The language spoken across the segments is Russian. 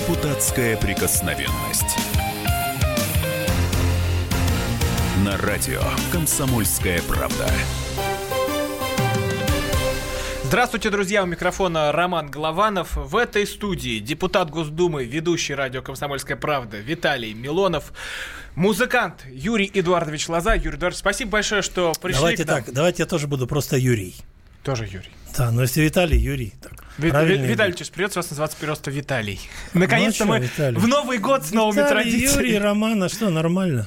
Депутатская прикосновенность. На радио «Комсомольская правда». Здравствуйте, друзья! У микрофона Роман Голованов. В этой студии депутат Госдумы, ведущий радио «Комсомольская правда» Виталий Милонов, музыкант Юрий Эдуардович Лоза. Юрий Эдуардович, спасибо большое, что пришли Давайте так, давайте я тоже буду просто Юрий. Тоже Юрий. Да, но если Виталий, Юрий. Так, Ви- Ви- Виталий, придется вас называться просто Виталий. Наконец-то Ну, а мы Виталий? в Новый год с новыми Виталий, традициями. Юрий, Роман, а что, нормально?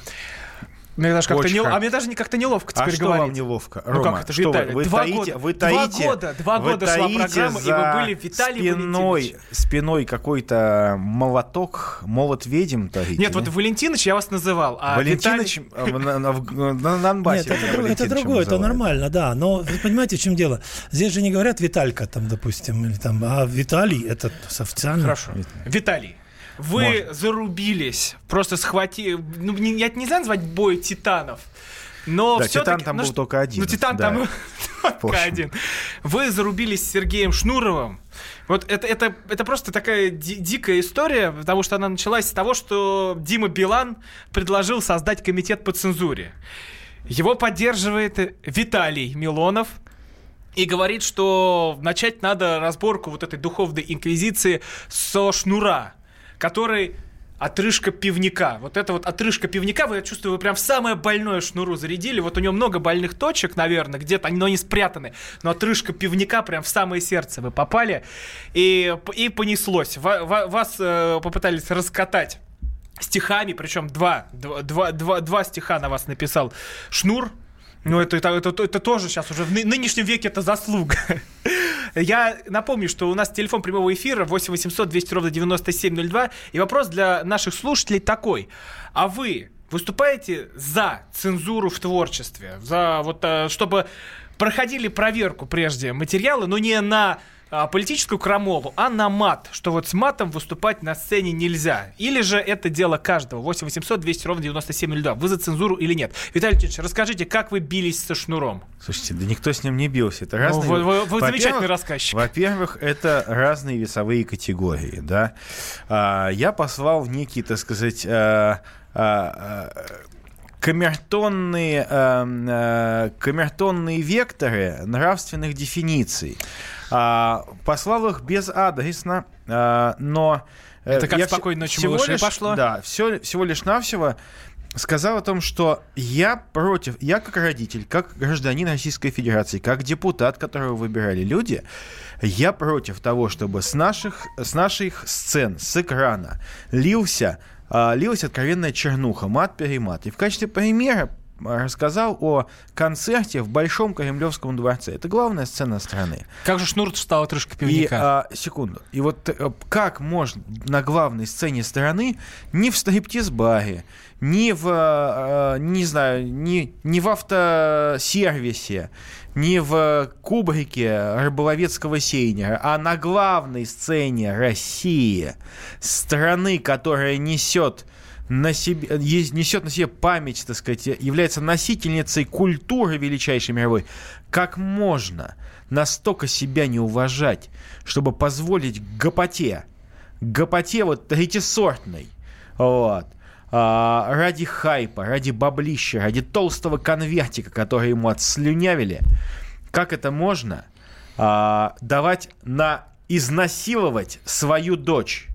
Мне даже как-то не-. А мне даже не как-то неловко А теперь что говорить. вам неловко? Ну Рома, как это, что Виталий? вы, вы Два таите, года. вы Два таите, года, два вы года шла программа, и вы были Виталий спиной, Валентинович. спиной какой-то молоток, молот ведьм таите, Нет, да? вот Валентинович я вас называл, а Валентинович на, Донбассе Нет, это, другое, это нормально, да. Но вы понимаете, в чем дело? Здесь же не говорят Виталька, там, допустим, или там, а Виталий, это официально. Хорошо. Виталий, вы Можно. зарубились, просто схватили... Ну, не, я не знаю назвать бой титанов, но Да, «Титан» там ну, был только один, Ну, Титан да. там только один. Вы зарубились с Сергеем Шнуровым. Вот это, это, это просто такая ди- дикая история, потому что она началась с того, что Дима Билан предложил создать комитет по цензуре. Его поддерживает Виталий Милонов, и говорит, что начать надо разборку вот этой духовной инквизиции со шнура, который отрыжка пивника. Вот это вот отрыжка пивника, вы, я чувствую, вы прям в самое больное шнуру зарядили. Вот у него много больных точек, наверное, где-то, но они спрятаны. Но отрыжка пивника прям в самое сердце вы попали. И, и понеслось. Ва- ва- Вас э, попытались раскатать стихами, причем два, два, два, два стиха на вас написал Шнур. Ну, это, это, это, это тоже сейчас уже в ны- нынешнем веке это заслуга. Я напомню, что у нас телефон прямого эфира 8 800 200 ровно 9702. И вопрос для наших слушателей такой. А вы выступаете за цензуру в творчестве? За вот, э, чтобы проходили проверку прежде материалы, но не на а, политическую крамолу, а на мат, что вот с матом выступать на сцене нельзя. Или же это дело каждого. 8 800 200 ровно 9702. Вы за цензуру или нет? Виталий Леонидович, расскажите, как вы бились со шнуром? Слушайте, да никто с ним не бился. Это разные... вы- вы- вы Во-первых- замечательный рассказчик. Во-первых, это разные весовые категории, да. А, я послал в некие, так сказать, а, а, камертонные, а, а, камертонные векторы нравственных дефиниций. А, послал их безадресно, а, но... э, Это как я «Спокойной ночи, всего малыши» лишь- пошло? Да, все, всего лишь навсего сказал о том, что я против, я как родитель, как гражданин Российской Федерации, как депутат, которого выбирали люди, я против того, чтобы с наших, с наших сцен, с экрана лился, а, лилась откровенная чернуха, мат-перемат. И в качестве примера рассказал о концерте в Большом Кремлевском дворце. Это главная сцена страны. Как же шнур стал отрыжка И, пивника? а, секунду. И вот э, как можно на главной сцене страны ни в стриптиз-баре, ни в, э, э, не знаю, ни, ни в автосервисе, ни в кубрике рыболовецкого сейнера, а на главной сцене России, страны, которая несет на себе, несет на себе память, так сказать, является носительницей культуры величайшей мировой, как можно настолько себя не уважать, чтобы позволить гопоте, гопоте вот третисортной, вот, а, ради хайпа, ради баблища, ради толстого конвертика, который ему отслюнявили, как это можно а, давать на изнасиловать свою дочь?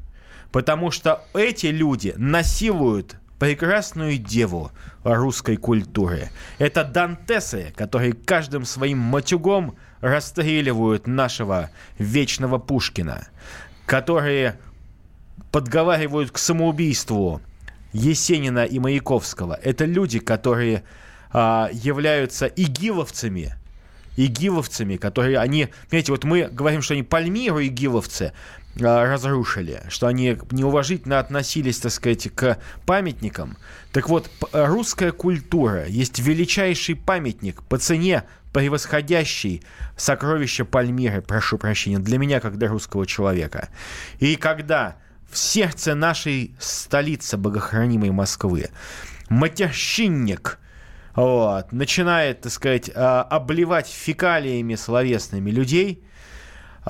Потому что эти люди насилуют прекрасную деву русской культуры. Это дантесы, которые каждым своим матюгом расстреливают нашего вечного Пушкина, которые подговаривают к самоубийству Есенина и Маяковского. Это люди, которые а, являются игиловцами, игиловцами, которые они, понимаете, вот мы говорим, что они Пальмиру игиловцы разрушили, что они неуважительно относились, так сказать, к памятникам. Так вот, русская культура есть величайший памятник по цене превосходящий сокровища Пальмиры, прошу прощения, для меня, как для русского человека. И когда в сердце нашей столицы, богохранимой Москвы, матерщинник вот, начинает, так сказать, а, обливать фекалиями словесными людей,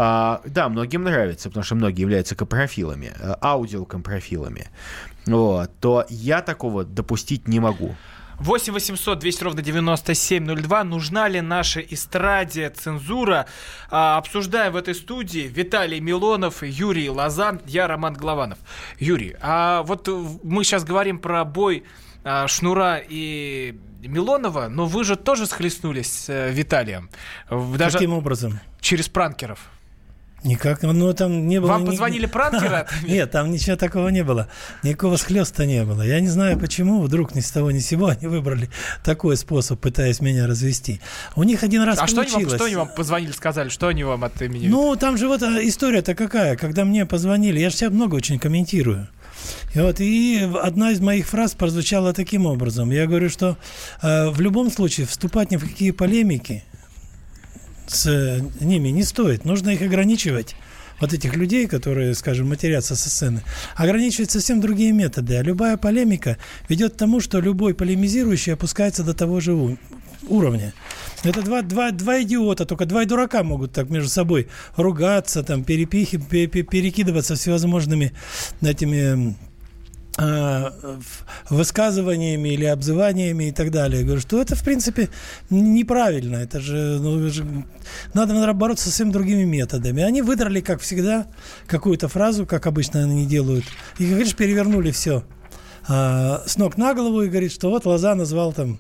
а, да, многим нравится, потому что многие являются капрофилами, э, аудиокомпрофилами, вот, то я такого допустить не могу. 8 800 200 ровно 9702. Нужна ли наша эстраде цензура? А, обсуждаем в этой студии Виталий Милонов, Юрий Лоза, я Роман Голованов. Юрий, а вот мы сейчас говорим про бой а, Шнура и Милонова, но вы же тоже схлестнулись с э, Виталием. Даже Каким образом? через пранкеров. Никак, ну там не было... Вам ни- позвонили пранкеры? Нет, там ничего такого не было. Никакого схлеста не было. Я не знаю, почему вдруг ни с того ни с сего они выбрали такой способ, пытаясь меня развести. У них один раз А что они, вам, получилось. что они вам позвонили, сказали? Что они вам от имени? Ну, там же вот а, история-то какая. Когда мне позвонили, я же себя много очень комментирую. И вот и одна из моих фраз прозвучала таким образом. Я говорю, что э, в любом случае вступать ни в какие полемики с э, ними не стоит. Нужно их ограничивать. Вот этих людей, которые, скажем, матерятся со сцены, ограничивать совсем другие методы. А любая полемика ведет к тому, что любой полемизирующий опускается до того же уровня. Это два, два, два идиота, только два дурака могут так между собой ругаться, там, перепихи, пе- пе- перекидываться всевозможными этими высказываниями или обзываниями и так далее. Я говорю, что это, в принципе, неправильно. Это же, ну, это же надо, наверное, бороться совсем другими методами. Они выдрали, как всегда, какую-то фразу, как обычно они делают, и, говоришь, перевернули все с ног на голову и говорит, что вот Лоза назвал там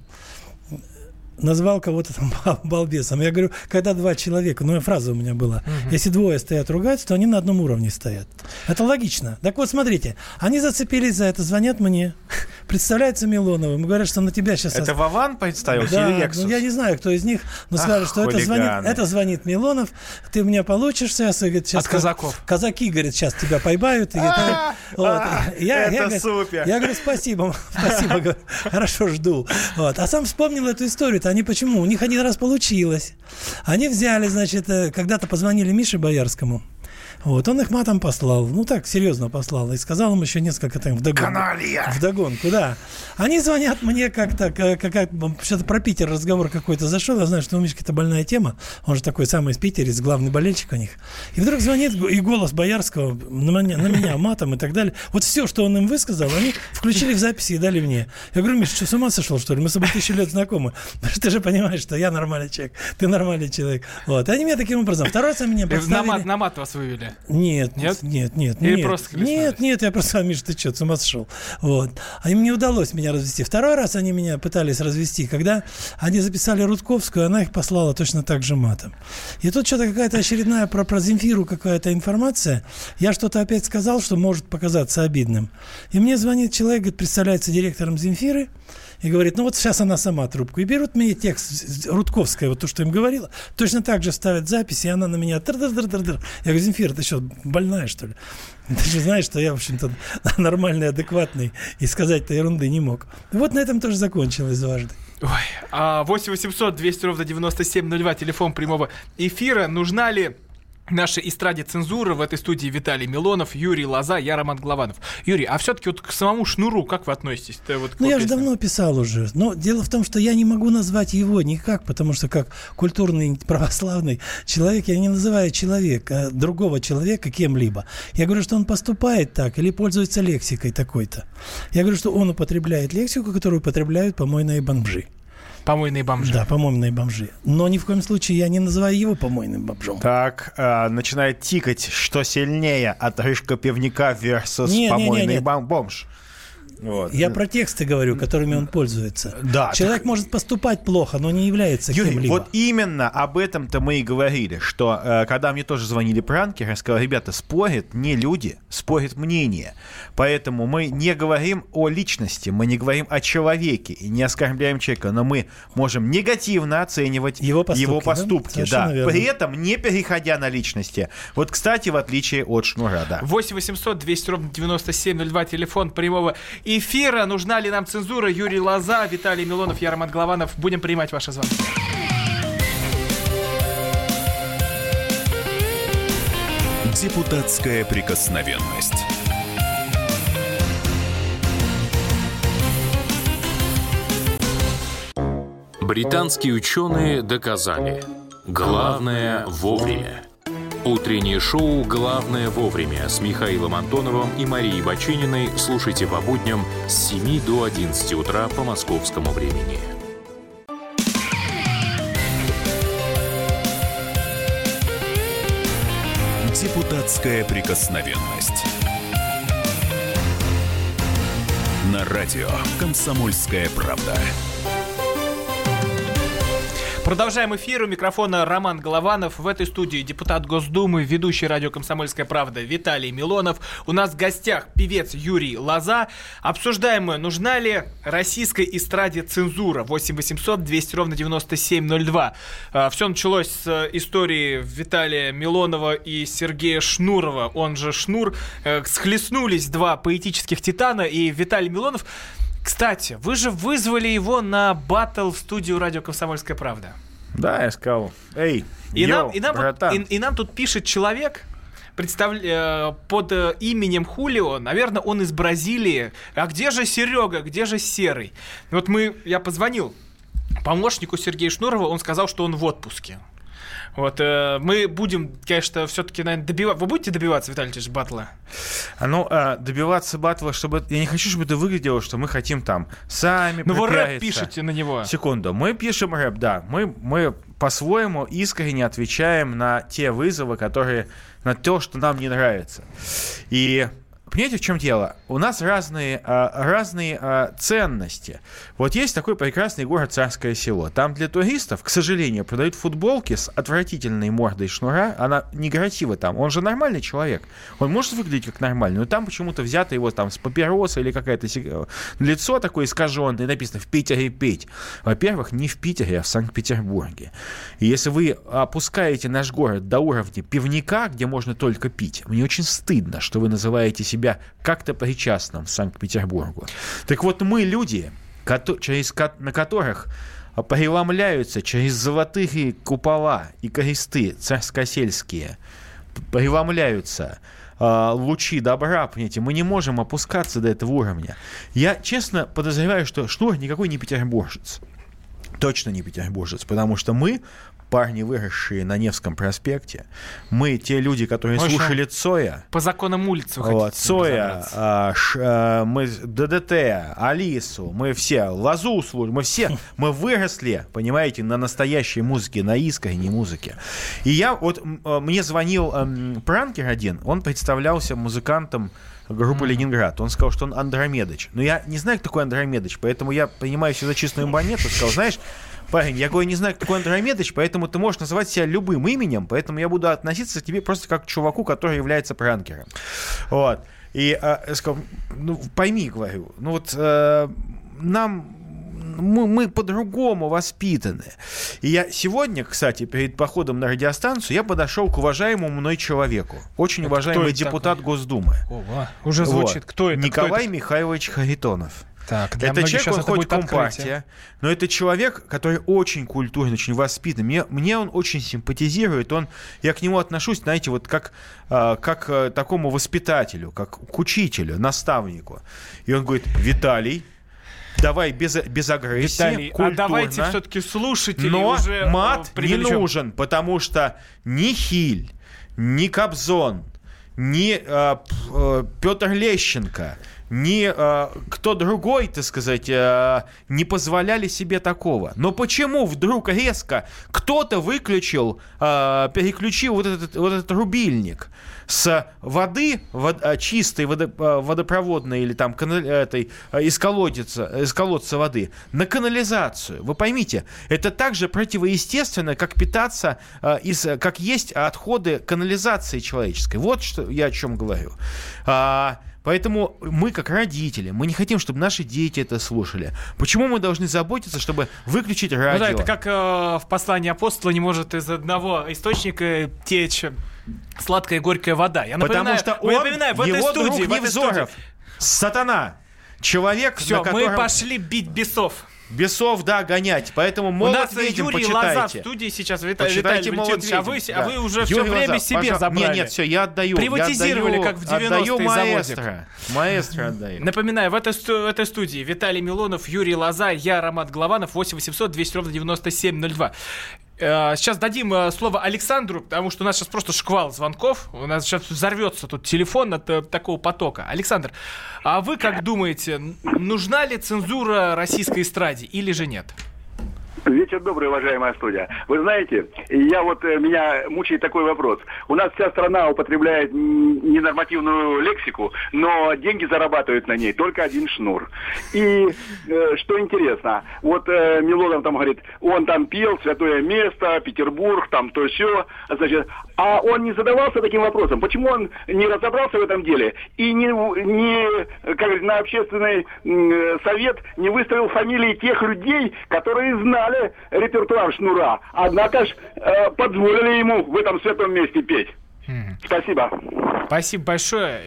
назвал кого-то там балбесом. Я говорю, когда два человека, ну, фраза у меня была, если двое стоят ругаются, то они на одном уровне стоят. Это логично. Так вот, смотрите, они зацепились за это, звонят мне, представляются Милоновым, говорят, что на тебя сейчас... Это Вован представился Да, или Лексус? ну, я не знаю, кто из них, но Ах, сказали, что это звонит, это звонит Милонов, ты меня получишь сейчас, и, говорит, сейчас От казаков. Казаки, говорит, сейчас тебя поймают. и, вот. а, Я- это говорит, супер. Я говорю, спасибо, спасибо, хорошо жду. Вот. А сам вспомнил эту историю-то, они почему? У них один раз получилось. Они взяли, значит, э, когда-то позвонили Мише Боярскому. Вот, он их матом послал, ну так, серьезно послал, и сказал им еще несколько там вдогонку. Каналья! Вдогонку, да. Они звонят мне как-то, как, как, что-то про Питер разговор какой-то зашел, я знаю, что у Мишки это больная тема, он же такой самый из Питера, главный болельщик у них. И вдруг звонит и голос Боярского на меня, на меня матом и так далее. Вот все, что он им высказал, они включили в записи и дали мне. Я говорю, Миш, что с ума сошел, что ли? Мы с тобой тысячу лет знакомы. Ты же понимаешь, что я нормальный человек, ты нормальный человек. Вот. И они меня таким образом. Второй раз меня Э, На подставили. мат, на мат вас вывели. Нет, Нет? нет, нет, нет. Или нет. просто? Нет, нет, я просто, Миш, ты что, с ума сошел? Вот. А им не удалось меня развести. Второй раз они меня пытались развести, когда они записали Рудковскую, она их послала точно так же матом. И тут что-то какая-то очередная про, про Земфиру какая-то информация. Я что-то опять сказал, что может показаться обидным. И мне звонит человек, говорит, представляется директором Земфиры, и говорит, ну вот сейчас она сама трубку. И берут мне текст Рудковская, вот то, что им говорила, точно так же ставят запись, и она на меня тыр-дыр-дыр-дыр. Я говорю, Земфира, ты что, больная, что ли? Ты же знаешь, что я, в общем-то, нормальный, адекватный, и сказать-то ерунды не мог. Вот на этом тоже закончилось дважды. Ой, а 8 800 200 ровно 9702, телефон прямого эфира. Нужна ли нашей эстраде цензуры в этой студии Виталий Милонов, Юрий Лоза, я Роман Главанов. Юрий, а все-таки вот к самому Шнуру как вы относитесь? Ты вот Ну, я же давно писал уже. Но дело в том, что я не могу назвать его никак, потому что как культурный православный человек, я не называю человека, другого человека кем-либо. Я говорю, что он поступает так или пользуется лексикой такой-то. Я говорю, что он употребляет лексику, которую употребляют помойные бомжи. Помойные бомжи. Да, помойные бомжи. Но ни в коем случае я не называю его помойным бомжом. Так, а, начинает тикать, что сильнее, отрыжка пивника versus Не, не, не, помойный нет. бом- бомж. Вот. Я про тексты говорю, которыми он пользуется. Да, Человек может поступать плохо, но не является Юрий, кем-либо. вот именно об этом-то мы и говорили, что э, когда мне тоже звонили пранкеры, я сказал, ребята, спорят не люди, спорят мнение. Поэтому мы не говорим о личности, мы не говорим о человеке и не оскорбляем человека, но мы можем негативно оценивать Его поступки, да? поступки, да. верно. При этом не переходя на личности. Вот, кстати, в отличие от Шнура, да. 8 800 200 ровно 9702, телефон прямого эфира. Нужна ли нам цензура? Юрий Лоза, Виталий Милонов, я Роман Голованов. Будем принимать ваши звонки. Депутатская прикосновенность. Британские ученые доказали. Главное вовремя. Утреннее шоу «Главное вовремя» с Михаилом Антоновым и Марией Бачининой слушайте по будням с 7 до 11 утра по московскому времени. Депутатская прикосновенность. На радио «Комсомольская правда». Продолжаем эфир. У микрофона Роман Голованов. В этой студии депутат Госдумы, ведущий радио «Комсомольская правда» Виталий Милонов. У нас в гостях певец Юрий Лоза. Обсуждаем мы, нужна ли российской эстраде цензура. 8 800 200 ровно 9702. Все началось с истории Виталия Милонова и Сергея Шнурова. Он же Шнур. Э, Схлестнулись два поэтических титана. И Виталий Милонов кстати, вы же вызвали его на батл в студию радио «Комсомольская правда». Да, я сказал, эй, И, йоу, нам, и, нам, братан. и, и нам тут пишет человек, представля- э, под э, именем Хулио, наверное, он из Бразилии. А где же Серега, где же Серый? Вот мы, я позвонил помощнику Сергея Шнурова, он сказал, что он в отпуске. Вот, э, мы будем, конечно, все-таки, наверное, добиваться. Вы будете добиваться, Виталий Ильич, батла? А ну, а, добиваться батла, чтобы... Я не хочу, чтобы это выглядело, что мы хотим там сами Ну, вы рэп пишете на него. Секунду. Мы пишем рэп, да. Мы, мы по-своему искренне отвечаем на те вызовы, которые... На то, что нам не нравится. И Понимаете, в чем дело? У нас разные, а, разные а, ценности. Вот есть такой прекрасный город Царское село. Там для туристов, к сожалению, продают футболки с отвратительной мордой шнура. Она негатива там. Он же нормальный человек. Он может выглядеть как нормальный, но там почему-то взято его там с папироса или какая-то сиг- лицо такое искаженное, написано «в Питере петь». Во-первых, не в Питере, а в Санкт-Петербурге. И если вы опускаете наш город до уровня пивника, где можно только пить, мне очень стыдно, что вы называете себя как-то причастным Санкт-Петербургу. Так вот, мы люди, через на которых преломляются через золотые купола и кресты царскосельские, преломляются а, лучи добра, понимаете, мы не можем опускаться до этого уровня. Я честно подозреваю, что Шнур никакой не петербуржец. Точно не петербуржец, потому что мы парни, выросшие на Невском проспекте, мы те люди, которые общем, слушали Цоя, По законам улицы вот, Цоя, а, ш- а, мы ДДТ, Алису, мы все, Лазу слушаем, мы все, мы выросли, понимаете, на настоящей музыке, на искренней музыке. И я, вот э, мне звонил эм, пранкер один, он представлялся музыкантом группы Ленинград. Он сказал, что он Андромедыч. Но я не знаю, кто такой Андромедыч, поэтому я принимаю все за чистую монету. Сказал, знаешь, парень, я говорю, не знаю, кто такой Андромедыч, поэтому ты можешь называть себя любым именем, поэтому я буду относиться к тебе просто как к чуваку, который является пранкером. Вот. И э, я сказал, ну, пойми, говорю, ну вот э, нам мы, мы по-другому воспитаны. И я сегодня, кстати, перед походом на радиостанцию, я подошел к уважаемому мной человеку. Очень Это уважаемый кто депутат Госдумы. Ого, уже звучит. Вот. Кто это? Кто Николай это? Михайлович Харитонов. Так, для это человек, он это хоть компартия, но это человек, который очень культурный, очень воспитанный. Мне, мне он очень симпатизирует. Он, я к нему отношусь, знаете, вот как, а, как а, такому воспитателю, как к учителю, наставнику. И он говорит, Виталий, давай без, без агрессии, Виталий, а культурно. давайте все-таки слушатели Но уже э, мат не привлечем. нужен, потому что ни Хиль, ни Кобзон, ни э, Петр Лещенко, ни э, кто другой, так сказать, э, не позволяли себе такого. Но почему вдруг резко кто-то выключил, э, переключил вот этот, вот этот рубильник с воды, вод- э, чистой водо- э, водопроводной или там канал- этой, э, из, колодца, из колодца воды на канализацию. Вы поймите, это также противоестественно, как питаться, э, из, как есть отходы канализации человеческой. Вот что я о чем говорю. А, Поэтому мы, как родители, мы не хотим, чтобы наши дети это слушали. Почему мы должны заботиться, чтобы выключить радио? Ну да, это как э, в послании апостола не может из одного источника течь сладкая и горькая вода. Я Потому напоминаю, что мы он, напоминаем, в этой его студии, друг в этой Невзоров, сатана, человек, Все, котором... мы пошли бить бесов. Бесов, да, гонять. Поэтому молот нас э, Юрий Лоза в почитайте. студии сейчас, Вита- Почитайте Виталий «Молот Валентинович, а вы, ведьм», а да. вы уже все Юрий время Лоза, себе пожалуйста. забрали. Нет, нет, все, я отдаю. Приватизировали, я отдаю, как в 90-е Отдаю маэстро. Маэстро отдаю. Напоминаю, в этой, сту- этой студии Виталий Милонов, Юрий Лоза, я, Роман Голованов, 8 800 200 ровно 9702. Э, Сейчас дадим э, слово Александру, потому что у нас сейчас просто шквал звонков. У нас сейчас взорвется тут телефон от э, такого потока. Александр, а вы как думаете, нужна ли цензура российской эстраде или же нет? Вечер добрый, уважаемая студия. Вы знаете, я вот э, меня мучает такой вопрос. У нас вся страна употребляет ненормативную лексику, но деньги зарабатывают на ней только один шнур. И э, что интересно, вот э, Милонов там говорит, он там пел святое место, Петербург, там то все, значит, а он не задавался таким вопросом, почему он не разобрался в этом деле и не, не как говорит, на общественный э, совет не выставил фамилии тех людей, которые знали репертуар Шнура, однако ж э, позволили ему в этом святом месте петь. Спасибо. Спасибо большое,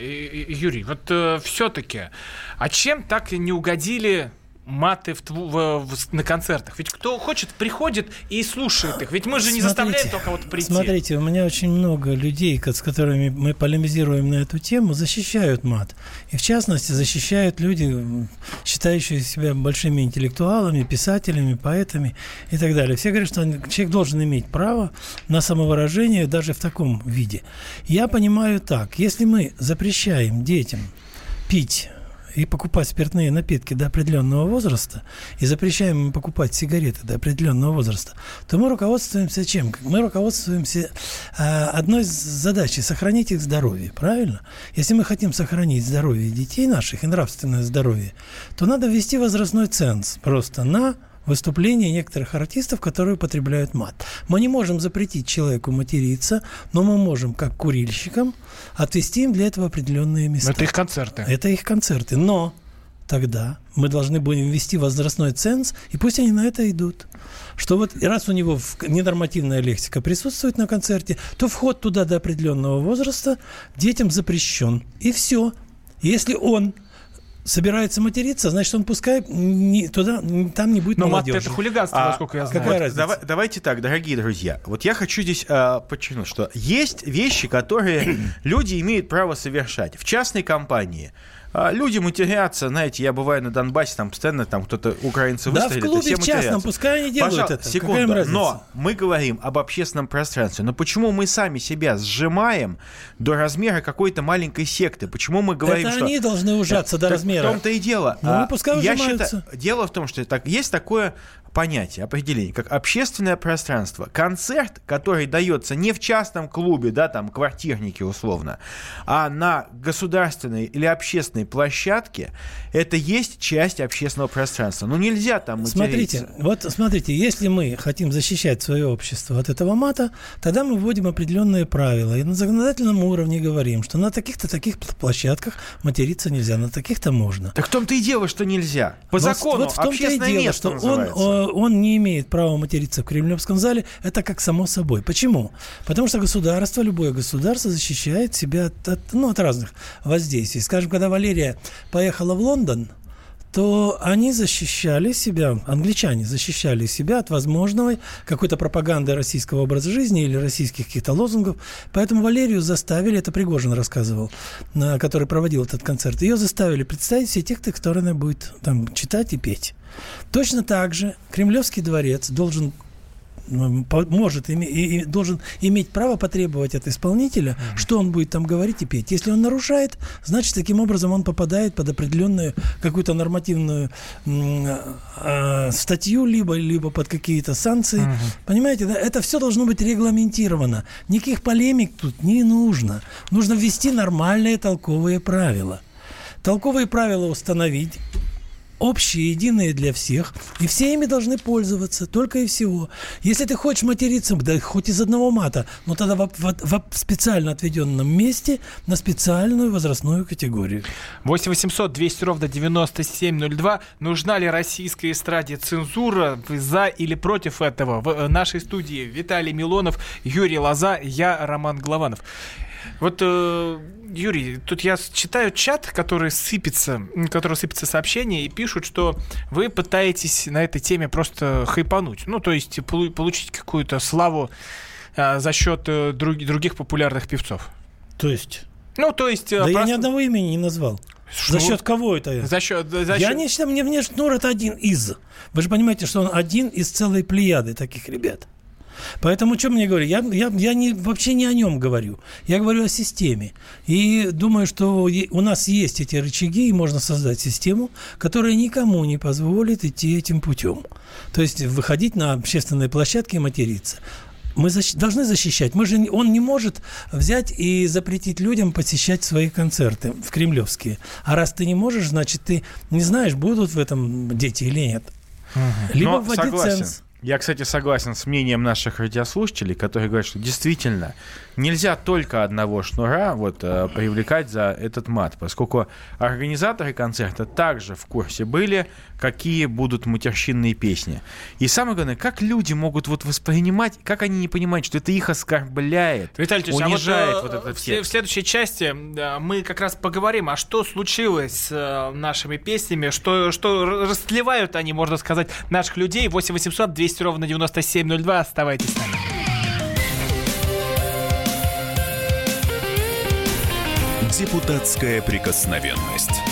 Юрий. Вот все-таки, а чем так не угодили маты в в- в- на концертах? Ведь кто хочет, приходит и слушает их. Ведь мы же не заставляем только вот прийти. Смотрите, у меня очень много людей, с которыми мы полемизируем на эту тему, защищают мат. И в частности защищают люди, считающие себя большими интеллектуалами, писателями, поэтами и так далее. Все говорят, что человек должен иметь право на самовыражение даже в таком виде. Я понимаю так, если мы запрещаем детям пить и покупать спиртные напитки до определенного возраста, и запрещаем им покупать сигареты до определенного возраста, то мы руководствуемся чем? Мы руководствуемся а, одной задачей – сохранить их здоровье, правильно? Если мы хотим сохранить здоровье детей наших и нравственное здоровье, то надо ввести возрастной ценз просто на выступления некоторых артистов, которые употребляют мат. Мы не можем запретить человеку материться, но мы можем, как курильщикам, отвести им для этого определенные места. Но это их концерты. Это их концерты. Но тогда мы должны будем ввести возрастной ценз, и пусть они на это идут. Что вот раз у него ненормативная лексика присутствует на концерте, то вход туда до определенного возраста детям запрещен. И все. Если он собирается материться, значит, он пускай не, туда, там не будет Но мат молодежи. это хулиганство, А, насколько я знаю. какая Вот разница? давай- давайте так, дорогие друзья. Вот я хочу здесь а, подчеркнуть, что есть вещи, которые люди имеют право совершать. В частной компании а, люди матерятся, знаете, я бываю на Донбассе, там постоянно там кто-то украинцы Да, в выстрелит, и клубе все в частном, матерятся. пускай они делают Пожалуйста, это. секунду. Но мы говорим об общественном пространстве. Но почему мы сами себя сжимаем до размера какой-то маленькой секты? Почему мы говорим, это что... они должны ужаться до Так размера. В том-то и дело. Ну, А, пускай я считаю, дело в том, что так, есть такое понятие, определение, как общественное пространство. Концерт, который дается не в частном клубе, да, там, квартирники условно, а на государственной или общественной площадке, это есть часть общественного пространства. Ну, нельзя там материться. Смотрите, вот смотрите, если мы хотим защищать свое общество от этого мата, тогда мы вводим определенные правила. И на законодательном уровне говорим, что на таких-то таких пл- площадках материться нельзя, на таких-то можно. Так в том-то и дело, что нельзя. По Вот- закону вот в том-то и дело, место что он, он не имеет права материться в Кремлевском зале, это как само собой. Почему? Потому что государство, любое государство защищает себя от, от, ну, от разных воздействий. Скажем, когда Валерия поехала в Лондон, то они защищали себя, англичане защищали себя от возможной какой-то пропаганды российского образа жизни или российских каких-то лозунгов. Поэтому Валерию заставили, это Пригожин рассказывал, который проводил этот концерт, ее заставили представить все тексты, которые она будет там читать и петь. Точно так же Кремлевский дворец должен может име- и, и должен иметь право потребовать от исполнителя, что он будет там говорить и петь. Если он нарушает, значит, таким образом он попадает под определенную какую-то нормативную э, статью, либо, либо под какие-то санкции. Понимаете, да? это все должно быть регламентировано. Никаких полемик тут не нужно. Нужно ввести нормальные толковые правила. Толковые правила установить, общие, единые для всех, и все ими должны пользоваться, только и всего. Если ты хочешь материться, да хоть из одного мата, но тогда в, в- в специально отведенном месте на специальную возрастную категорию. 8 800 200 ровно 9702. Нужна ли российской эстраде цензура? Вы за или против этого? В э, нашей студии Виталий Милонов, Юрий Лоза, я Роман Голованов. Вот, э, Юрий, тут я читаю чат, который сыпется, который сыпется сообщения, и пишут, что вы пытаетесь на этой теме просто хайпануть. Ну, то есть полу- получить какую-то славу а, за счет э, друг- других популярных певцов. То есть, Ну, то есть... э, да я просто- ни одного имени не назвал. Шнур. За счет кого это я? За счет... За Я счет- не считаю, мне, мне Шнур это один из. Вы же понимаете, что он один из целой плеяды таких ребят. Поэтому что мне говорю? Я, я, я не, вообще не о нем говорю. Я говорю о системе. И думаю, что у нас есть эти рычаги, и можно создать систему, которая никому не позволит идти этим путем. То есть выходить на общественные площадки и материться. Мы защ- должны защищать. Мы же, не- он не может взять и запретить людям посещать свои концерты в кремлевские. А раз ты не можешь, значит, ты не знаешь, будут в этом дети или нет. Либо Но вводить согласен. ценз. Я, кстати, согласен с мнением наших радиослушателей, которые говорят, что действительно нельзя только одного шнура вот, э, привлекать за этот мат, поскольку организаторы концерта также в курсе были, какие будут матерщинные песни. И самое главное, как люди могут вот воспринимать, как они не понимают, что это их оскорбляет, Виталий унижает а вот, вот, э, этот в, сле- в следующей части мы как раз поговорим, а что случилось с э, нашими песнями, что, что р- растлевают они, можно сказать, наших людей. 8 800 200 ровно 9702. Оставайтесь с нами. Депутатская прикосновенность.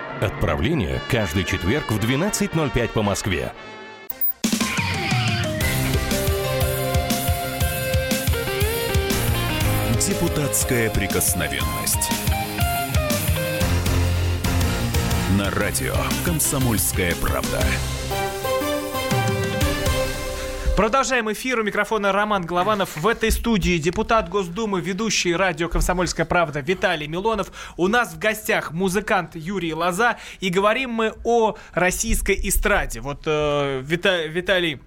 Отправление каждый четверг в 12.05 по Москве. Депутатская прикосновенность. На радио «Комсомольская правда». Продолжаем эфир. У микрофона Роман Голованов. В этой студии депутат Госдумы, ведущий радио «Комсомольская правда» Виталий Милонов. У нас в гостях музыкант Юрий Лоза. И говорим мы о российской эстраде. Вот э, Вита- Виталий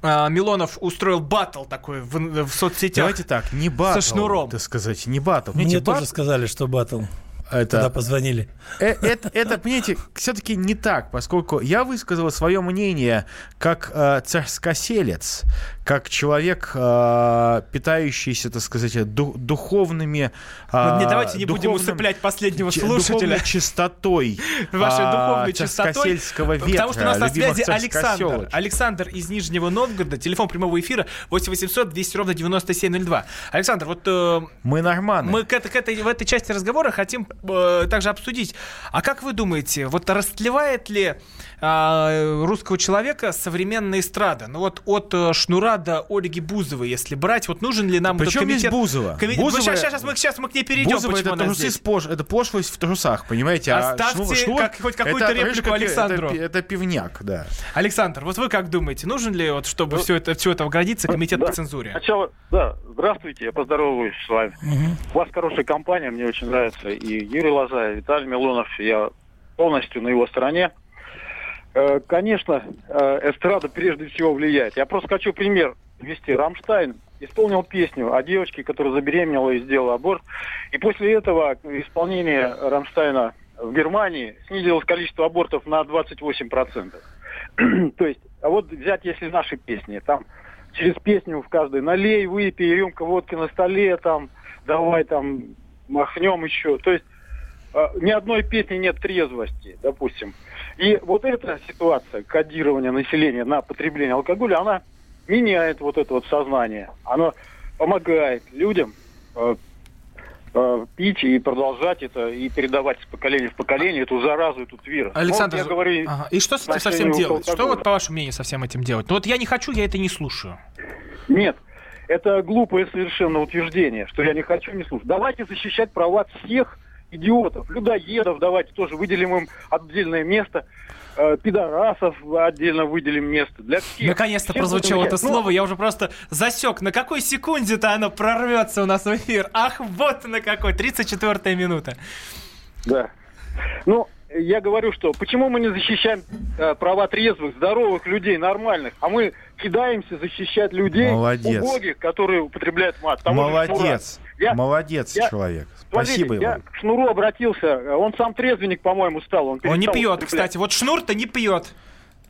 а, Милонов устроил батл такой в, в соцсетях. Давайте так, не батл, шнуром. так сказать, не батл. Мне Понимаете, тоже сказали, что батл. Это... Когда позвонили. Э, Это, это, понимаете, все-таки не так, поскольку я высказал свое мнение как э, царскоселец, как человек, э, питающийся, так сказать, ду- духовными... Вот не, э, давайте не будем усыплять последнего слушателя. духовной чистотой Вашей а, духовной чистотой. ветра, Потому что у нас на связи Александр. Александр из Нижнего Новгорода. Телефон прямого эфира 8 800 200 ровно 9702. Александр, вот э, Мы норманы. мы к к этой- в этой части разговора хотим э, также обсудить. А как вы думаете, вот растлевает ли э, русского человека современная эстрада? Ну вот от э, Шнура до Ольги Бузовой, если брать, вот нужен ли нам Причем комитет? Бузова? Коми- Бузова- сейчас, сейчас, мы, сейчас мы к ней перейдем. Бузова почему это она трусы здесь. с пош- это пошлость в трусах, понимаете? а Оставьте Шнур- Шнур- как- хоть какую-то это, реплику Александру. Это, это пивняк, да. Александр, вот вы как думаете, нужен ли вот, чтобы все это, все это оградиться, комитет Да. по цензуре? Сначала, да, здравствуйте, я поздороваюсь с вами. У вас хорошая компания, мне очень нравится. И Юрий Лоза, и Виталий Милонов, я полностью на его стороне. Э, Конечно, э, эстрада прежде всего влияет. Я просто хочу пример вести. Рамштайн исполнил песню о девочке, которая забеременела и сделала аборт. И после этого исполнение Рамштайна в Германии снизилось количество абортов на 28%. То есть, а вот взять, если наши песни, там через песню в каждой налей, выпей, рюмка водки на столе, там, давай там махнем еще. То есть ни одной песни нет трезвости, допустим. И вот эта ситуация кодирования населения на потребление алкоголя, она меняет вот это вот сознание. Она помогает людям э, э, пить и продолжать это, и передавать с поколения в поколение эту заразу, этот вирус. Ну, Александр, вот я говорю, ага. и что с этим совсем делать? Что вот по вашему мнению со всем этим делать? Ну вот я не хочу, я это не слушаю. Нет, это глупое совершенно утверждение, что я не хочу, не слушаю. Давайте защищать права всех идиотов, людоедов, давайте тоже выделим им отдельное место, э, пидорасов отдельно выделим место для всех. Наконец-то Всех прозвучало это защищать. Ну, слово, я уже просто засек. На какой секунде-то оно прорвется у нас в эфир? Ах, вот на какой, 34-я минута. Да. Ну, я говорю, что почему мы не защищаем э, права трезвых, здоровых людей, нормальных, а мы кидаемся защищать людей Молодец. убогих, которые употребляют мат. Того. Молодец. Я- Молодец я- человек. Смотрите, Спасибо, я Иван. к Шнуру обратился, он сам трезвенник, по-моему, стал. Он, Он не пьет, употреблять. кстати. Вот Шнур-то не пьет.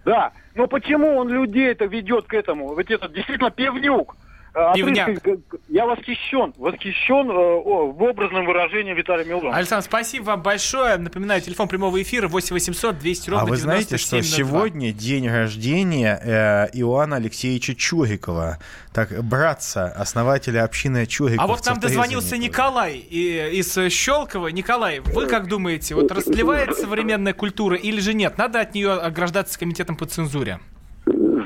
Да, но почему он людей это ведет к этому? Ведь это действительно пивнюк. Пивняк. к- Я восхищен, восхищен э, о, в образном выражении Виталия Милонова. Александр, спасибо вам большое. Напоминаю, телефон прямого эфира 8 800 200 ровно А вы знаете, что 9702. сегодня день рождения э, Иоанна Алексеевича Чурикова, так братца, основателя общины Чуриковцев. А вот нам дозвонился. Николай из Щелкова. Николай, вы как думаете, вот расливает современная культура или же нет? Надо от нее ограждаться комитетом по цензуре?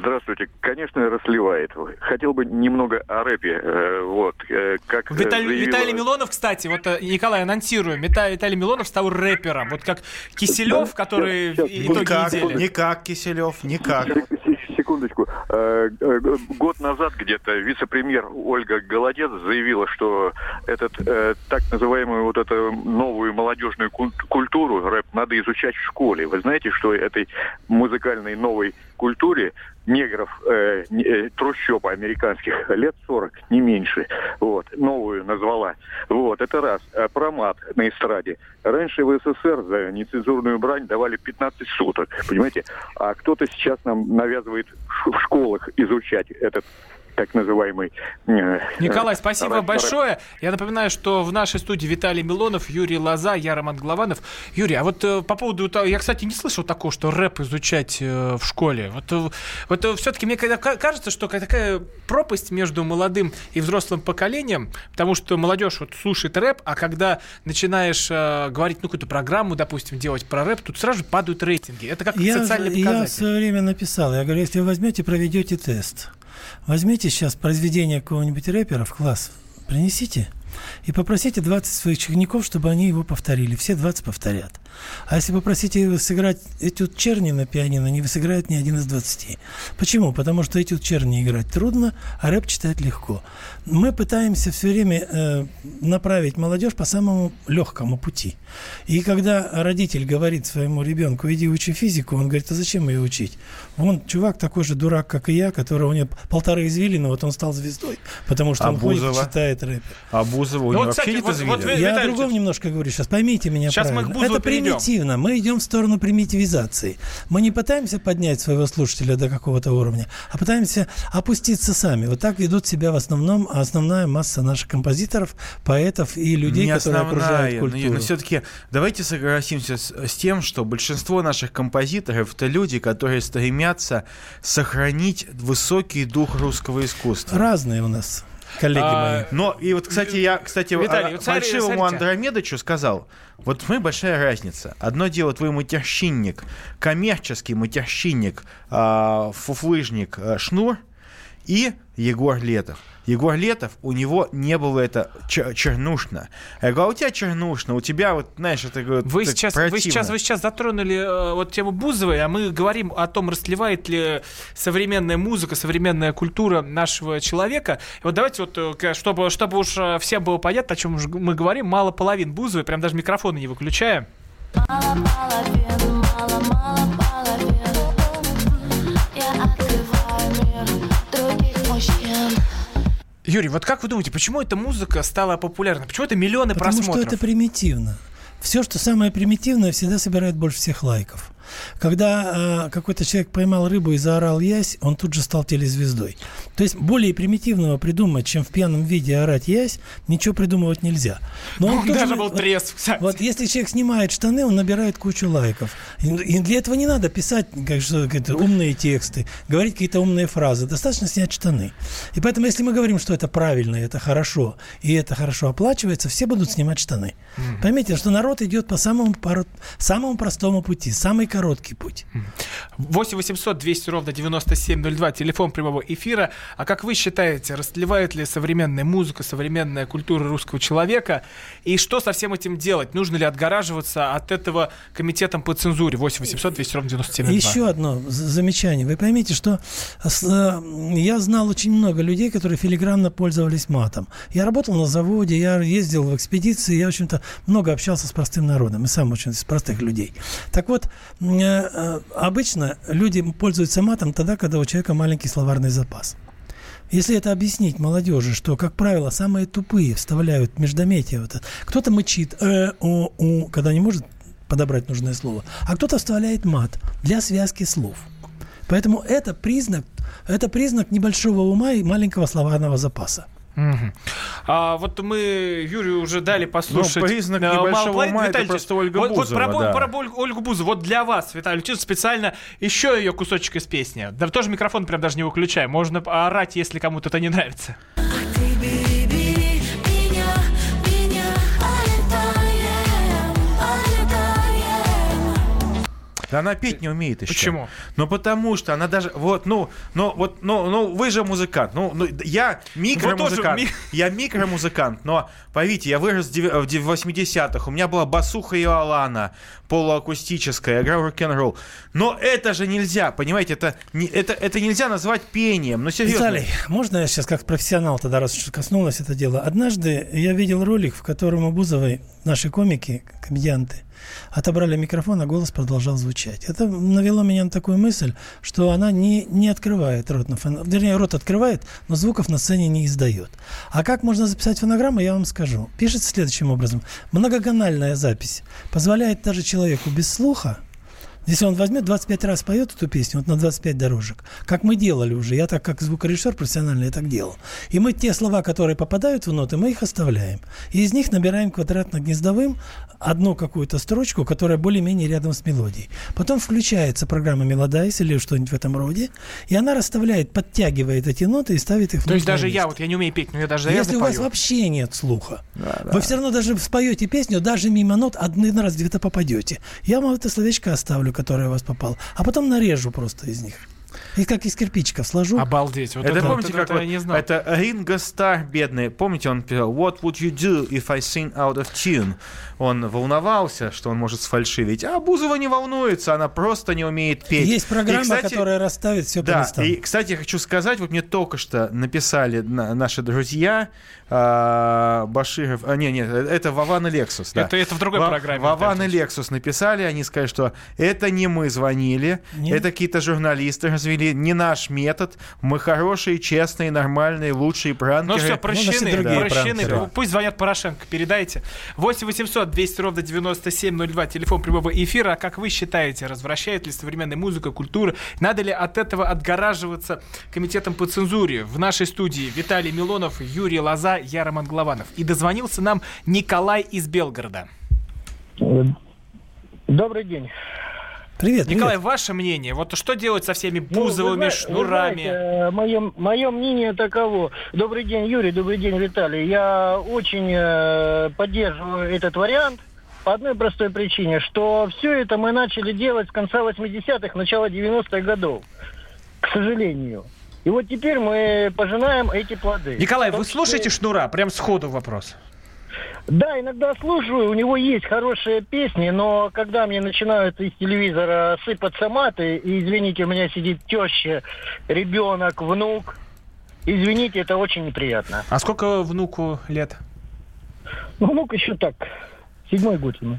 Здравствуйте. Конечно, расливает. Хотел бы немного о рэпе. э, вот, э, как э, Виталий, заявила- Виталий Милонов, кстати, вот Николай, анонсируем. Вита- Виталий Милонов стал рэпером. Вот как Киселев, который Сейчас, в сейчас, итоге Никак, недели. никак, Киселев, никак. Сек- сек- Секундочку. Э, э, Год назад где-то вице-премьер Ольга Голодец заявила, что этот э, так называемую вот эту новую молодежную куль- культуру рэп надо изучать в школе. Вы знаете, что этой музыкальной новой культуре негров, э, э, трущоб американских лет 40, не меньше, вот, новую назвала. Вот, это раз. А про мат на эстраде. Раньше в СССР за нецензурную брань давали 15 суток, понимаете? А кто-то сейчас нам навязывает в школах изучать этот так называемый... э, Николай, спасибо большое. Я напоминаю, что в нашей студии Виталий Милонов, Юрий Лоза, я Роман Голованов. Юрий, а вот э, по поводу... того- Я, кстати, не слышал такого, что рэп изучать э, в школе. Вот, вот все-таки мне кажется, что такая пропасть между молодым и взрослым поколением, потому что молодежь вот слушает рэп, а когда начинаешь говорить, ну, какую-то программу, допустим, делать про рэп, тут сразу же падают рейтинги. Это как Я, социальный я в показатель. свое время написал, я говорю, если вы возьмете, проведете тест, возьмите сейчас произведение какого-нибудь рэпера в класс, принесите и попросите 20 своих учеников, чтобы они его повторили. Все 20 повторят. А если попросите его сыграть этюд Черни на пианино, не сыграет ни один из 20. Почему? Потому что этюд Черни играть трудно, а рэп читать легко. Мы пытаемся все время э, направить молодежь по самому легкому пути. И когда родитель говорит своему ребенку, иди учи физику, он говорит, а зачем ее учить? Вон чувак такой же дурак, как и я, которого у него полторы извилины, вот он стал звездой, потому что А он ходит и читает рэп. А Бузова у Ну него вот, вообще кстати, нет вот- вот вы- Я о другом немножко говорю сейчас. Поймите меня Сейчас мы к правильно. Бузову Это перейдем. Примитивно. Мы идем в сторону примитивизации. Мы не пытаемся поднять своего слушателя до какого-то уровня, а пытаемся опуститься сами. Вот так ведут себя в основном основная масса наших композиторов, поэтов и людей, не которые основная, окружают но- культуру. Но, все-таки давайте согласимся с, с тем, что большинство наших композиторов это люди, которые стремятся сохранить высокий дух русского искусства. Разные у нас коллеги А, мои. Но и вот, кстати, я, кстати, Виталий, а, вот смотрите. Андромедычу сказал, вот мы большая разница. Одно дело твой матерщинник, коммерческий матерщинник, а, фуфлыжник а, Шнур и Егор Летов. Егор Летов, у него не было это чер- чернушно. Я говорю, а у тебя чернушно, у тебя вот, знаешь, это говорю, Вы сейчас, вы, сейчас, вы сейчас затронули э, вот тему Бузовой, а мы говорим о том, расливает ли современная музыка, современная культура нашего человека. И вот давайте вот, э, чтобы, чтобы уж э, всем было понятно, о чем мы говорим, мало половин Бузовой, прям даже микрофоны не выключаем. Мало половин, мало-мало половин Юрий, вот как вы думаете, почему эта музыка стала популярной? Почему это миллионы Потому просмотров? что это примитивно. Все, что самое примитивное, всегда собирает больше всех лайков. Когда э, какой-то человек поймал рыбу и заорал ясь, он тут же стал телезвездой. То есть более примитивного придумать, чем в пьяном виде орать ясь, ничего придумывать нельзя. Но он тоже- Даже был вот- треск, кстати. Вот если человек снимает штаны, он набирает кучу лайков. И и для этого не надо писать как, что, какие-то умные тексты, говорить какие-то умные фразы. Достаточно снять штаны. И поэтому, если мы говорим, что это правильно, это хорошо, и это хорошо оплачивается, все будут снимать штаны. Поймите, что народ идет по самому, пару- самому простому пути, самый короткий путь. 8 800 200 ровно 9702, телефон прямого эфира. А как вы считаете, расливает ли современная музыка, современная культура русского человека? И что со всем этим делать? Нужно ли отгораживаться от этого комитетом по цензуре? 8 800 200 ровно 9702. Еще одно замечание. Вы поймите, что э, я знал очень много людей, которые филигранно пользовались матом. Я работал на заводе, я ездил в экспедиции, я, в общем-то, много общался с простым народом, и сам очень из простых людей. Так вот, обычно люди пользуются матом тогда, когда у человека маленький словарный запас. Если это объяснить молодежи, что, как правило, самые тупые вставляют междометие, вот кто-то мычит э, о, у, когда не может подобрать нужное слово, а кто-то вставляет мат для связки слов. Поэтому это признак, это признак небольшого ума и маленького словарного запаса. А вот мы Юрию уже дали послушать. Ну, признак э, небольшого ума — это просто Ольга вот, вот Бузова, про, Бу- да. про Ольгу Бузову. Вот для вас, Виталий Леонидович, специально еще ее кусочек из песни. Да тоже микрофон прям даже не выключаем. Можно орать, если кому-то это не нравится. Да она петь не умеет еще. Почему? Ну потому что она даже вот, ну, ну вот, ну, ну вы же музыкант. Ну, ну я микромузыкант. ми- Я микромузыкант, но поверьте, я вырос в дев- в дев- 80-х. У меня была басуха и Алана, полуакустическая, я играл в рок-н-ролл. Но это же нельзя, понимаете, это, не, это, это нельзя назвать пением. Ну серьезно. Виталий, можно я сейчас как профессионал тогда, раз уж коснулось это дело? Однажды я видел ролик, в котором у Бузовой наши комики, комедианты, отобрали микрофон, а голос продолжал звучать. Это навело меня на такую мысль, что она не, не открывает рот на фон... Вернее, рот открывает, но звуков на сцене не издает. А как можно записать фонограмму, я вам скажу. Пишется следующим образом. Многоканальная запись позволяет даже человеку без слуха если он возьмет 25 раз поет эту песню, вот на 25 дорожек, как мы делали уже, я так как звукорежиссер профессиональный, я так делал. И мы те слова, которые попадают в ноты, мы их оставляем. И из них набираем квадратно-гнездовым одну какую-то строчку, которая более-менее рядом с мелодией. Потом включается программа Melodyne или что-нибудь в этом роде, и она расставляет, подтягивает эти ноты и ставит их в То есть даже я, место. вот я не умею петь, но я даже Если у вас пою. вообще нет слуха, вы все равно даже споете песню, даже мимо нот один раз где-то попадете. Я вам это словечко оставлю, которое у вас попало, а потом нарежу просто из них. И как из кирпичиков сложу. Обалдеть. Вот это, это, помните, вот как это вот- я не знал. это Ринго Стар, бедный, помните, он пел What would you do if I sing out of tune? Он волновался, что он может сфальшивить, а Бузова не волнуется, она просто не умеет петь. Есть программа, И, кстати, которая расставит все по Да, местам. и, кстати, я хочу сказать, вот мне только что написали на- наши друзья а, Баширов, а, не, не, это Вован и Лексус, да. Это- это в другой Во- программе, Вован и Лексус написали, они сказали, что это не мы звонили, Нет. это какие-то журналисты развели, не наш метод, мы хорошие, честные, нормальные, лучшие пранкеры. Ну все, наши прощены, другие прощены. пранкеры. Пусть звонят Порошенко, передайте. 8 800 200 ровно 9702, телефон прямого эфира. А как вы считаете, развращает ли современная музыка, культура? Надо ли от этого отгораживаться комитетом по цензуре? В нашей студии Виталий Милонов, Юрий Лоза, я Роман Голованов. И дозвонился нам Николай из Белгорода. Добрый день. Привет, Николай, привет. ваше мнение? Вот что делать со всеми Ну, вы Бузовыми, зна- шнурами? мое, мое мнение таково. Добрый день, Юрий, добрый день, Виталий. Я очень э, поддерживаю этот вариант по одной простой причине, что все это мы начали делать с конца 80-х, начала 90-х годов, к сожалению. И вот теперь мы пожинаем эти плоды. Николай, В том вы слушаете шнура? Прям сходу вопрос. Да, иногда слушаю, у него есть хорошие песни, но когда мне начинают из телевизора сыпаться маты, и, извините, у меня сидит теща, ребенок, внук, извините, это очень неприятно. А сколько внуку лет? Ну, внук еще так, седьмой год ему.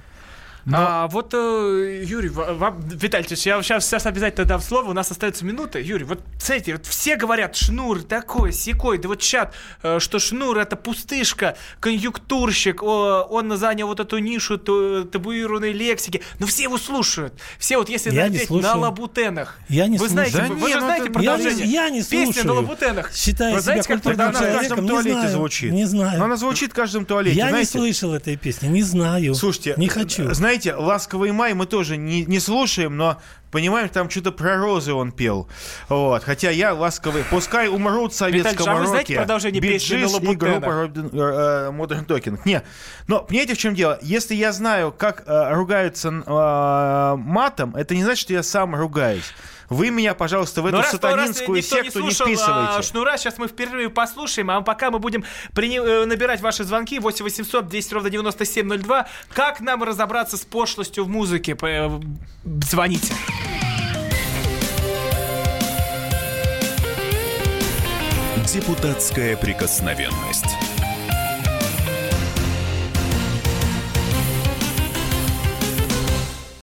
А вот, э, Юрий, ва- вам, Виталий, я сейчас, сейчас обязательно дам слово, у нас остается минута. Юрий, вот смотрите, вот все говорят, шнур такой, секой, да вот чат, э, что шнур это пустышка, конъюнктурщик, он занял вот эту нишу табуированной лексики, но все его слушают. Все вот если Я не на лабутенах. Я не вы знаете, слушаю. вы, Да вы не, же ну знаете это- Я продолжение. не, я не Песня слушаю. на лабутенах. Считаю Вы себя знаете, как Она в каждом туалете знаю, звучит. Не знаю. Но она звучит в каждом туалете, Я знаете. не слышал этой песни, не знаю. Слушайте, не хочу. Знаете, «Ласковый май» мы тоже не, не слушаем, но понимаем, там что-то про розы он пел. Вот. Хотя я ласковый. Пускай умрут в советском Виталий, а вы знаете продолжение песни на и группа э, э, Modern Talking. Не. Но понимаете, в чем дело? Если я знаю, как э, ругаются э, матом, это не значит, что я сам ругаюсь. Вы меня, пожалуйста, в эту Но раз- сатанинскую раз секту не, слушал, а, вписывайте. Шнура, сейчас мы впервые послушаем, а пока мы будем прини- э, набирать ваши звонки 8 800 200 ровно 9702. Как нам разобраться с пошлостью в музыке? Э, Звоните. Депутатская прикосновенность.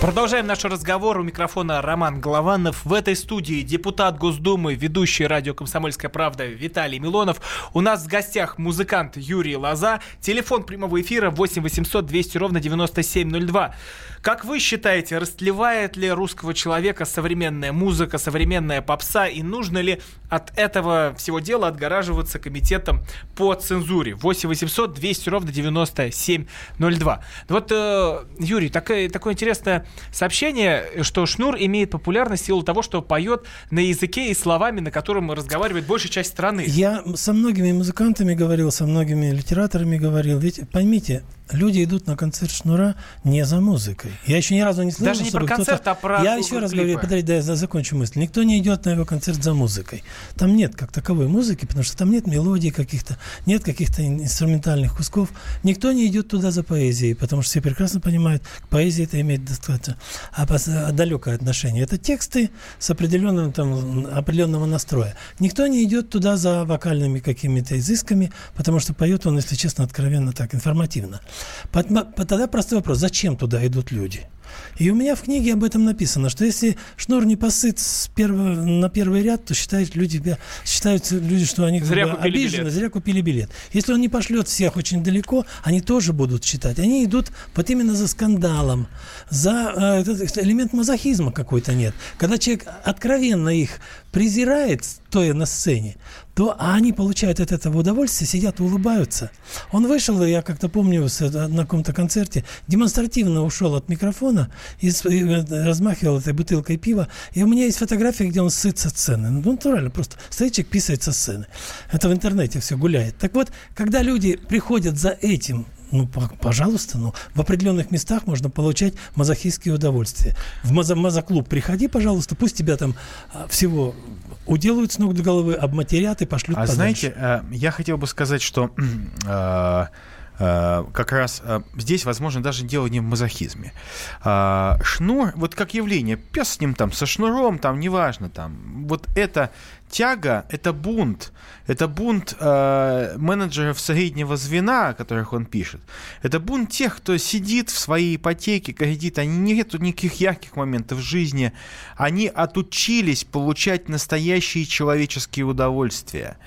Продолжаем наш разговор. У микрофона Роман Голованов. В этой студии депутат Госдумы, ведущий радио «Комсомольская правда» Виталий Милонов. У нас в гостях музыкант Юрий Лоза. Телефон прямого эфира 8 800 200 ровно 9702. Как вы считаете, растлевает ли русского человека современная музыка, современная попса, и нужно ли от этого всего дела отгораживаться комитетом по цензуре? 8 800 200 ровно 9702. Вот, э, Юрий, такое, такое интересное сообщение, что Шнур имеет популярность в силу того, что поет на языке и словами, на котором разговаривает большая часть страны. Я со многими музыкантами говорил, со многими литераторами говорил. Ведь поймите, люди идут на концерт Шнура не за музыкой. Я еще ни разу не слышал, Даже не про концерт, кто-то- а про Я еще раз клипы. говорю, подожди, да, я за- закончу мысль. Никто не идет на его концерт за музыкой. Там нет как таковой музыки, потому что там нет мелодий каких-то, нет каких-то ин- инструментальных кусков. Никто не идет туда за поэзией, потому что все прекрасно понимают, к поэзии это имеет достаточно а, пос- далекое отношение. Это тексты с определенным, там, определенного настроя. Никто не идет туда за вокальными какими-то изысками, потому что поет он, если честно, откровенно так, информативно. Тогда простой вопрос, зачем туда идут люди? И у меня в книге об этом написано, что если шнур не посыт с первого, на первый ряд, то считают люди, считают люди, что они как Зря бы купили обижены, билет. зря купили билет. Если он не пошлет всех очень далеко, они тоже будут считать. Они идут вот именно за скандалом, за э, этот элемент мазохизма какой-то нет. Когда человек откровенно их презирает, стоя на сцене, то а они получают от этого удовольствие, сидят и улыбаются. Он вышел, я как-то помню, э, на каком-то концерте, демонстративно ушел от микрофона и, с- и, э, размахивал этой бутылкой пива. И у меня есть фотография, где он сыт со сцены. Ну, натурально, просто стоит человек, писает со сцены. Это в интернете все гуляет. Так вот, когда люди приходят за этим, ну, по- пожалуйста, ну, в определенных местах можно получать мазохистские удовольствия. В мазо- мазоклуб приходи, пожалуйста, пусть тебя там а, всего уделают с ног до головы, обматерят и пошлют А подальше. знаете, э, я хотел бы сказать, что э, как раз э, здесь, возможно, даже дело не в мазохизме. А, Шнур, вот как явление, пес с ним там, со шнуром, там, неважно, там, вот это тяга, это бунт, это бунт э, менеджеров среднего звена, о которых он пишет. Это бунт тех, кто сидит в своей ипотеке, кредит, они нету никаких ярких моментов в жизни, они отучились получать настоящие человеческие удовольствия.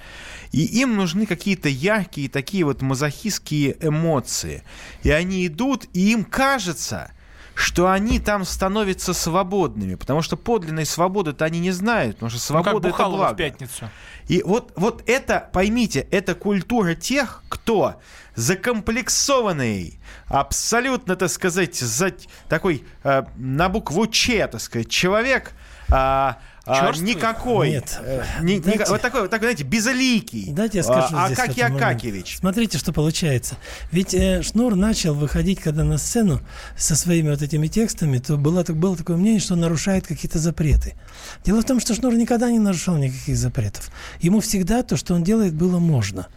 И им нужны какие-то яркие такие вот мазохистские эмоции. И они идут, и им кажется, что они там становятся свободными, потому что подлинной свободы-то они не знают, потому что Ну, как свобода это благо. в пятницу. И вот, вот это, поймите, это культура тех, кто закомплексованный, абсолютно, так сказать, за, такой э, на букву Ч, так сказать, человек, а, а, никакой, Нет. э, ни- ни- Дайте- вот такой, вот такой, знаете, безликий, Дайте я скажу а, здесь моменте. Акакевич. Смотрите, что получается. Ведь э, Шнур начал выходить, когда на сцену со своими вот этими текстами, то было, так- было такое мнение, что он нарушает какие-то запреты. Дело в том, что Шнур никогда не нарушал никаких запретов. Ему всегда то, что он делает, было можно.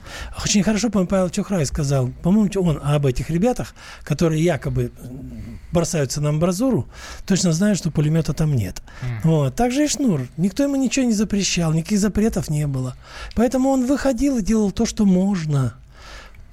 Очень хорошо, по-моему, Павел Чухрай сказал, по-моему, он об этих ребятах, которые якобы бросаются на амбразуру, точно знают, что пулемета там нет. Вот. Так же и Шнур. Никто ему ничего не запрещал, никаких запретов не было. Поэтому он выходил и делал то, что можно.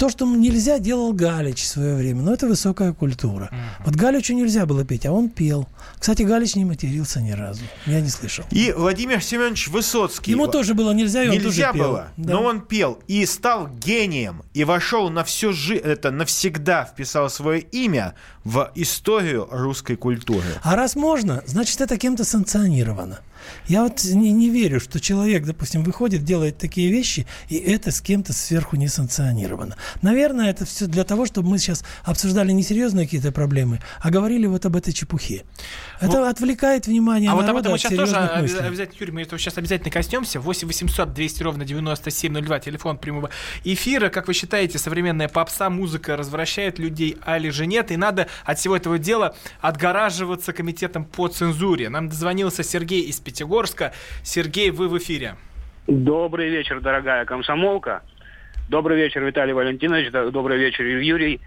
То, что нельзя, делал Галич в свое время. Но это высокая культура. Вот Галичу нельзя было петь, а он пел. Кстати, Галич не матерился ни разу. Я не слышал. И Владимир Семенович Высоцкий. Ему тоже было нельзя, и он Нельзя тоже пел. было, Да. но он пел и стал гением, и вошел на всю жизнь, это навсегда вписал свое имя в историю русской культуры. А раз можно, значит, это кем-то санкционировано. Я вот не, не верю, что человек, допустим, выходит, делает такие вещи, и это с кем-то сверху не санкционировано. Наверное, это все для того, чтобы мы сейчас обсуждали не серьезные какие-то проблемы, а говорили вот об этой чепухе. Это Ну, отвлекает внимание А вот об этом мы сейчас тоже мыслей. обязательно, Юрий, мы этого сейчас обязательно коснемся. 8 800 200 ровно 9702, телефон прямого эфира. Как вы считаете, современная попса, музыка развращает людей, али же нет? И надо от всего этого дела отгораживаться комитетом по цензуре. Нам дозвонился Сергей из Пятигорска. Сергей, вы в эфире. Добрый вечер, дорогая комсомолка. Добрый вечер, Виталий Валентинович. Добрый вечер, Юрий.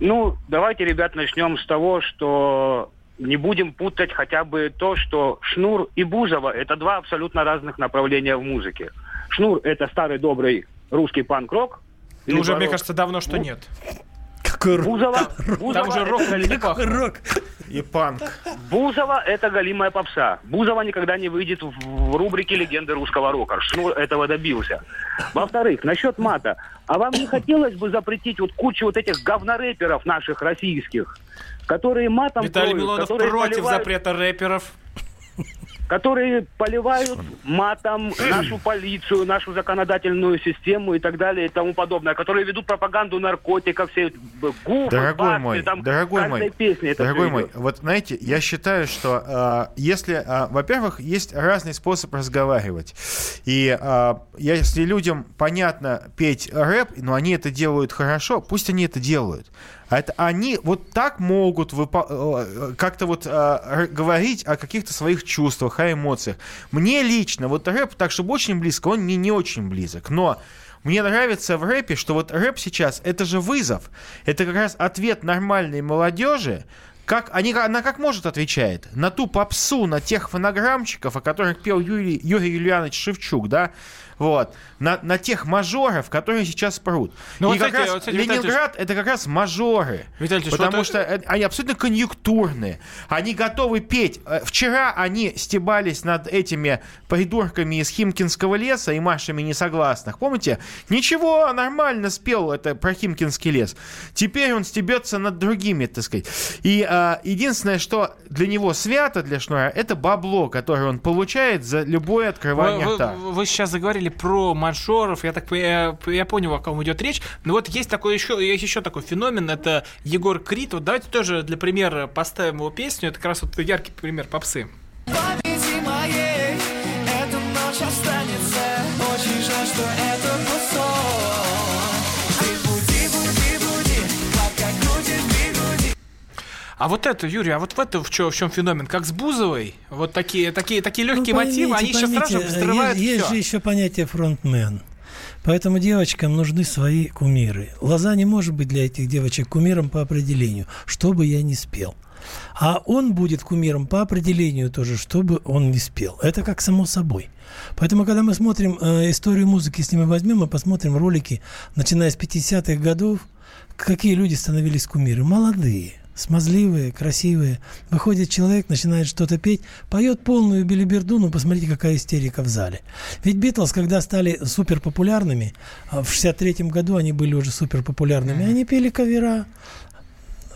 Ну, давайте, ребят, начнем с того, что не будем путать хотя бы то, что Шнур и Бузова – это два абсолютно разных направления в музыке. Шнур – это старый добрый русский панк-рок. Ну, уже, либо мне рок. кажется, давно что нет. Какой рок? Бузова, Бузова Там уже это галим- не пахнет. Рок. И панк. Бузова – это галимая попса. Бузова никогда не выйдет в, в рубрике «Легенды русского рока». Шнур этого добился. Во-вторых, насчет мата. А вам не хотелось бы запретить вот кучу вот этих говнорэперов наших российских, которые матом Виталий кроют, Милонов которые против поливают- запрета рэперов. Которые поливают матом нашу полицию, нашу законодательную систему и так далее и тому подобное, которые ведут пропаганду наркотиков, все губы, Дорогой басты, мой, там, дорогой мой, песне это дорогой мой, идет. вот знаете, я считаю, что э, если, э, во-первых, есть разный способ разговаривать, и э, если людям понятно петь рэп, но они это делают хорошо, пусть они это делают. А это они вот так могут выпа- э, как-то вот э, р- говорить о каких-то своих чувствах, о эмоциях. Мне лично вот рэп, так чтобы очень близко, он мне не очень близок, но мне нравится в рэпе, что вот рэп сейчас это же вызов. Это как раз ответ нормальной молодежи. Как, они, она как может отвечает? На ту попсу, на тех фонограммчиков, о которых пел Юрий, Юрий Юлианович Шевчук, да? Вот. На, на тех мажоров, которые сейчас прут. Ну, вот, И как кстати, раз вот, кстати, Ленинград это как раз мажоры. Виталий Ильич, потому вот, что э, они абсолютно конъюнктурные. Они готовы петь. Э, Вчера они стебались над этими придурками из Химкинского леса и Машами несогласных. Помните? Ничего, нормально спел это про Химкинский лес. Теперь он стебется над другими, так сказать. И а, единственное, что для него свято, для Шнура, это бабло, которое он получает за любое открывание Вы, рта. вы- вы сейчас заговорили про мажоров, я так я, я понял, о ком идет речь. Но вот есть такой еще, есть еще такой феномен, это Егор Крид. Вот давайте тоже для примера поставим его песню. Это как раз вот яркий пример попсы. моей Эта ночь останется Очень жаль, что это А вот это, Юрий, а вот в это в чем, в чем феномен? Как с Бузовой? Вот такие, такие, такие легкие Ну, мотивы, они сейчас сразу поймите, взрывают есть, есть же еще понятие фронтмен. Поэтому девочкам нужны свои кумиры. Лоза не может быть для этих девочек кумиром по определению, что бы я ни спел. А он будет кумиром по определению тоже, что бы он не спел. Это как само собой. Поэтому, когда мы смотрим э, историю музыки, если мы возьмем и посмотрим ролики, начиная с 50-х годов, какие люди становились кумиры? Молодые, смазливые, красивые. Выходит человек, начинает что-то петь, поет полную билиберду, ну посмотрите, какая истерика в зале. Ведь Битлз, когда стали супер популярными, в 63-м году они были уже супер популярными, они пели кавера.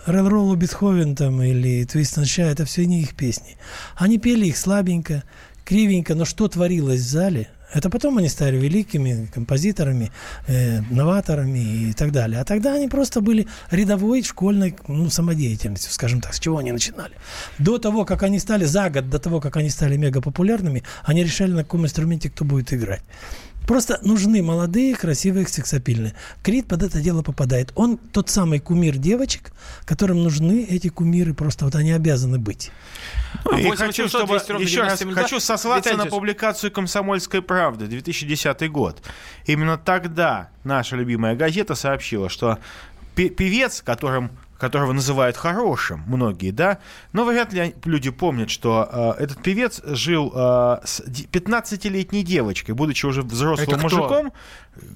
Релроллу Бетховен там или Твист Шай, это все не их песни. Они пели их слабенько, кривенько, но что творилось в зале, это потом они стали великими композиторами, э, новаторами и так далее. А тогда они просто были рядовой школьной ну, самодеятельностью, скажем так, с чего они начинали. До того, как они стали, за год до того, как они стали мега популярными, они решали, на каком инструменте кто будет играть. Просто нужны молодые, красивые, сексапильные. Крид под это дело попадает. Он тот самый кумир девочек, которым нужны эти кумиры, просто вот они обязаны быть. Ну, и 8 хочу, 800 чтобы, 200 ровно еще раз 9702. хочу сослаться на публикацию «Комсомольской правды» 2010 год. Именно тогда наша любимая газета сообщила, что пе- певец, которым которого называют хорошим, многие, да, но вряд ли люди помнят, что э, этот певец жил э, с ди- 15-летней девочкой, будучи уже взрослым Это кто? мужиком,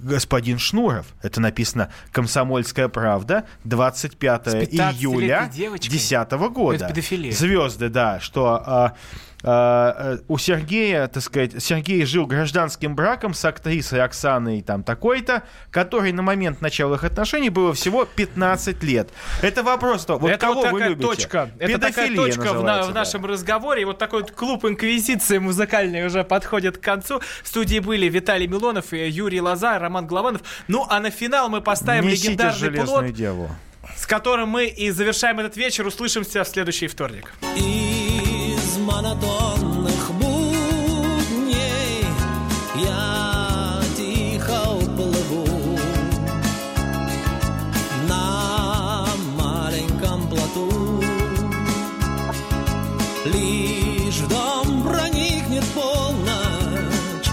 господин Шнуров. Это написано «Комсомольская правда», 25 С 15-летней июля девочкой? 2010 года. Это педофилия. Звезды, да, что э, у Сергея, так сказать, Сергей жил гражданским браком с актрисой Оксаной там такой-то, которой на момент начала их отношений было всего 15 лет. Это вопрос, то, вот это кого вот вы любите? точка. Это такая точка в, на- в да. нашем разговоре. И вот такой вот клуб инквизиции музыкальный уже подходит к концу. В студии были Виталий Милонов, и Юрий Лоза, Роман Голованов. Ну, а на финал мы поставим Несите легендарный плод, деву. с которым мы и завершаем этот вечер. Услышимся в следующий вторник. Из монотонных будней я тихо уплыву на маленьком плоту. Лишь в дом проникнет полночь,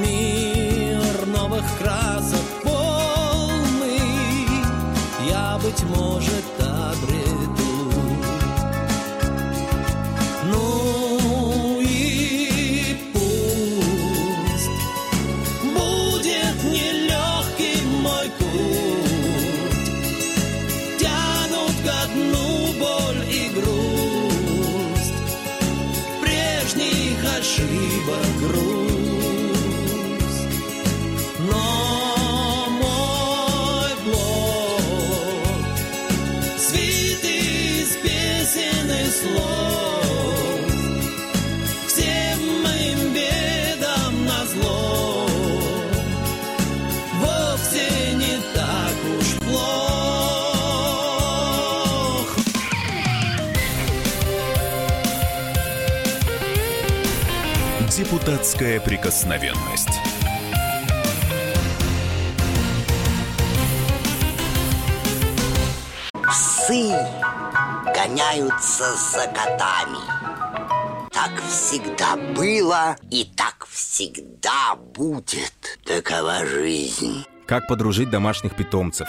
мир новых красок полный, я, быть может, обрету. Депутатская прикосновенность. Псы гоняются за котами. Так всегда было и так всегда будет. Такова жизнь. Как подружить домашних питомцев,